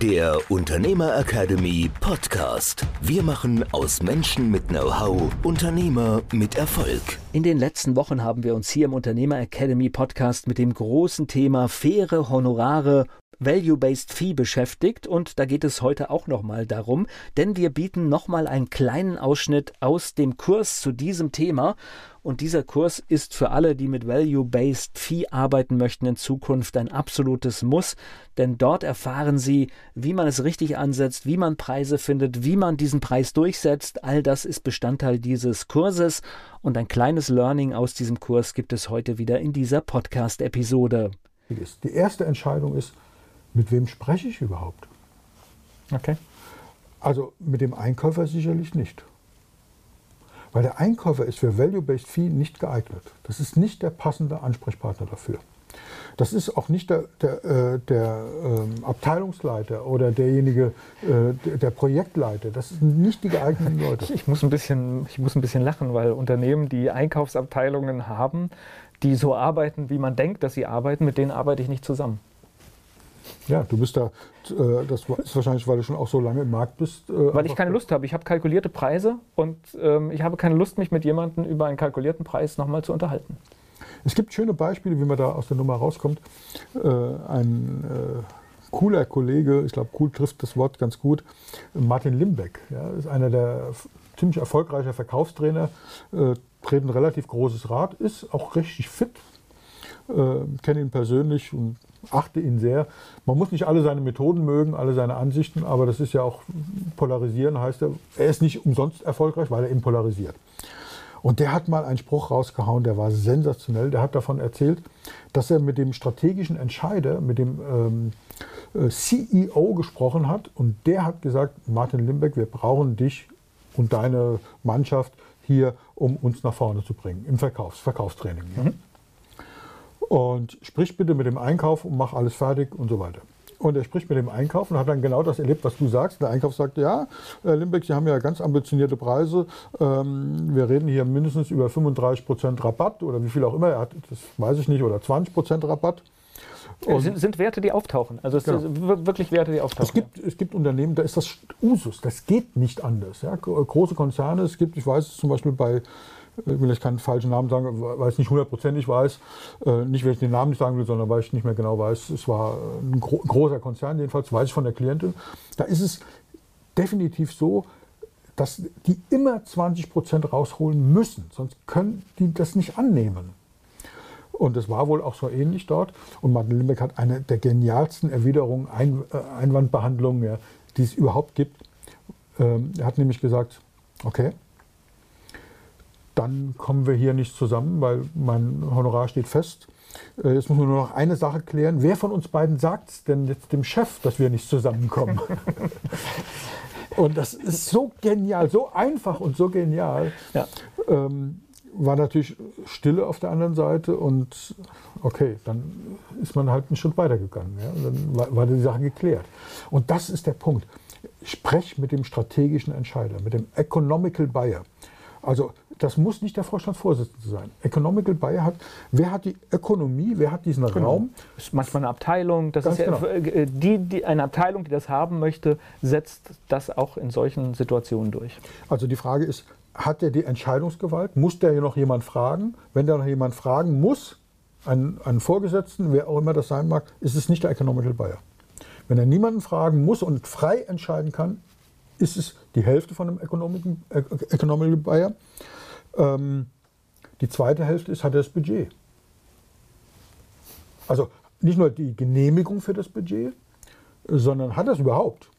der Unternehmer Academy Podcast. Wir machen aus Menschen mit Know-how Unternehmer mit Erfolg. In den letzten Wochen haben wir uns hier im Unternehmer Academy Podcast mit dem großen Thema faire Honorare Value-Based Fee beschäftigt und da geht es heute auch nochmal darum, denn wir bieten nochmal einen kleinen Ausschnitt aus dem Kurs zu diesem Thema und dieser Kurs ist für alle, die mit Value-Based Fee arbeiten möchten, in Zukunft ein absolutes Muss, denn dort erfahren Sie, wie man es richtig ansetzt, wie man Preise findet, wie man diesen Preis durchsetzt. All das ist Bestandteil dieses Kurses und ein kleines Learning aus diesem Kurs gibt es heute wieder in dieser Podcast-Episode. Die erste Entscheidung ist, mit wem spreche ich überhaupt? Okay. Also mit dem Einkäufer sicherlich nicht. Weil der Einkäufer ist für Value-Based Fee nicht geeignet. Das ist nicht der passende Ansprechpartner dafür. Das ist auch nicht der, der, äh, der äh, Abteilungsleiter oder derjenige, äh, der, der Projektleiter. Das sind nicht die geeigneten Leute. Ich muss, ein bisschen, ich muss ein bisschen lachen, weil Unternehmen, die Einkaufsabteilungen haben, die so arbeiten, wie man denkt, dass sie arbeiten, mit denen arbeite ich nicht zusammen. Ja, du bist da, äh, das ist wahrscheinlich, weil du schon auch so lange im Markt bist. Äh, weil ich keine Lust habe. Ich habe kalkulierte Preise und ähm, ich habe keine Lust, mich mit jemandem über einen kalkulierten Preis nochmal zu unterhalten. Es gibt schöne Beispiele, wie man da aus der Nummer rauskommt. Äh, ein äh, cooler Kollege, ich glaube, cool trifft das Wort ganz gut, Martin Limbeck, ja, ist einer der ziemlich erfolgreicher Verkaufstrainer, äh, dreht ein relativ großes Rad, ist auch richtig fit, kenne ihn persönlich und achte ihn sehr. Man muss nicht alle seine Methoden mögen, alle seine Ansichten, aber das ist ja auch polarisieren, heißt er. Er ist nicht umsonst erfolgreich, weil er eben polarisiert. Und der hat mal einen Spruch rausgehauen, der war sensationell. Der hat davon erzählt, dass er mit dem strategischen Entscheider, mit dem ähm, äh, CEO gesprochen hat. Und der hat gesagt, Martin Limbeck, wir brauchen dich und deine Mannschaft hier, um uns nach vorne zu bringen im Verkaufs Verkaufstraining. Mhm und sprich bitte mit dem Einkauf und mach alles fertig und so weiter. Und er spricht mit dem Einkauf und hat dann genau das erlebt, was du sagst. Der Einkauf sagt, ja, Herr Limbeck, Sie haben ja ganz ambitionierte Preise. Ähm, wir reden hier mindestens über 35 Prozent Rabatt oder wie viel auch immer. Er hat, das weiß ich nicht, oder 20 Prozent Rabatt. Und sind, sind, Werte, die auftauchen. Also es genau. sind wirklich Werte, die auftauchen. Es gibt, es gibt Unternehmen, da ist das Usus. Das geht nicht anders. Ja? Große Konzerne, es gibt, ich weiß es zum Beispiel bei ich will jetzt keinen falschen Namen sagen, weil ich nicht hundertprozentig weiß, äh, nicht weil ich den Namen nicht sagen will, sondern weil ich nicht mehr genau weiß, es war ein gro großer Konzern, jedenfalls weiß ich von der Klientin, da ist es definitiv so, dass die immer 20 Prozent rausholen müssen, sonst können die das nicht annehmen. Und es war wohl auch so ähnlich dort. Und Martin Limbeck hat eine der genialsten Erwiderungen, Ein äh, Einwandbehandlungen, ja, die es überhaupt gibt. Ähm, er hat nämlich gesagt, okay, dann kommen wir hier nicht zusammen, weil mein Honorar steht fest. Äh, jetzt muss man nur noch eine Sache klären. Wer von uns beiden sagt es denn jetzt dem Chef, dass wir nicht zusammenkommen? und das ist so genial, so einfach und so genial. Ja. Ähm, war natürlich Stille auf der anderen Seite und okay, dann ist man halt einen Schritt weitergegangen. Ja? dann war, war die Sache geklärt. Und das ist der Punkt. Sprech mit dem strategischen Entscheider, mit dem Economical Buyer. Also das muss nicht der Vorstandsvorsitzende sein. Economical Buyer hat, wer hat die Ökonomie, wer hat diesen genau. Raum? Das ist manchmal eine Abteilung, das Ganz ist ja, genau. Äh, die, die, eine Abteilung, die das haben möchte, setzt das auch in solchen Situationen durch. Also die Frage ist, hat er die Entscheidungsgewalt? Muss der noch jemand fragen? Wenn der noch jemand fragen muss, einen, einen Vorgesetzten, wer auch immer das sein mag, ist es nicht der Economical Buyer. Wenn er niemanden fragen muss und frei entscheiden kann, ist es die Hälfte von einem Economical, Economical Buyer. Ähm, die zweite Hälfte ist, hat er das Budget. Also nicht nur die Genehmigung für das Budget, sondern hat er es überhaupt?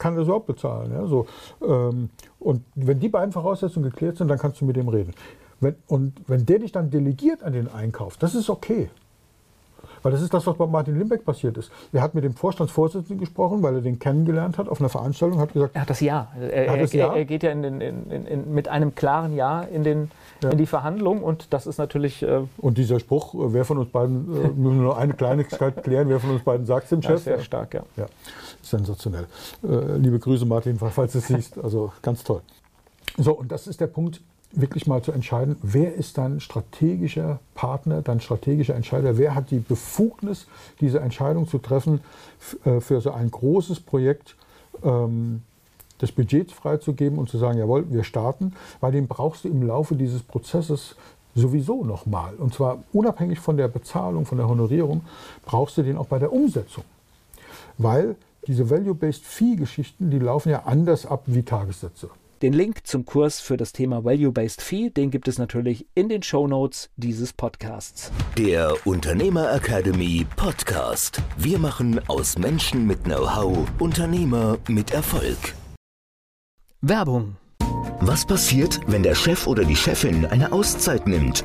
Kann er überhaupt bezahlen? Ja, so, ähm, und wenn die beiden Voraussetzungen geklärt sind, dann kannst du mit dem reden. Wenn, und wenn der dich dann delegiert an den Einkauf, das ist okay. Weil das ist das, was bei Martin Limbeck passiert ist. Er hat mit dem Vorstandsvorsitzenden gesprochen, weil er den kennengelernt hat auf einer Veranstaltung, hat gesagt, er hat das Ja. Er, er, das ja. er geht ja in den, in, in, mit einem klaren Ja in, den, ja. in die Verhandlung und das ist natürlich. Äh und dieser Spruch, äh, wer von uns beiden, äh, müssen wir nur eine Kleinigkeit klären, wer von uns beiden sagt es dem Chef. sehr stark, ja. ja. Sensationell. Äh, liebe Grüße, Martin, falls du es siehst. Also ganz toll. So, und das ist der Punkt, wirklich mal zu entscheiden, wer ist dein strategischer Partner, dein strategischer Entscheider, wer hat die Befugnis, diese Entscheidung zu treffen, äh, für so ein großes Projekt ähm, das Budget freizugeben und zu sagen, jawohl, wir starten, weil den brauchst du im Laufe dieses Prozesses sowieso nochmal. Und zwar unabhängig von der Bezahlung, von der Honorierung, brauchst du den auch bei der Umsetzung. Weil diese Value-Based Fee-Geschichten, die laufen ja anders ab wie Tagessätze. Den Link zum Kurs für das Thema Value-Based Fee, den gibt es natürlich in den Show Notes dieses Podcasts. Der Unternehmer Academy Podcast. Wir machen aus Menschen mit Know-how Unternehmer mit Erfolg. Werbung. Was passiert, wenn der Chef oder die Chefin eine Auszeit nimmt?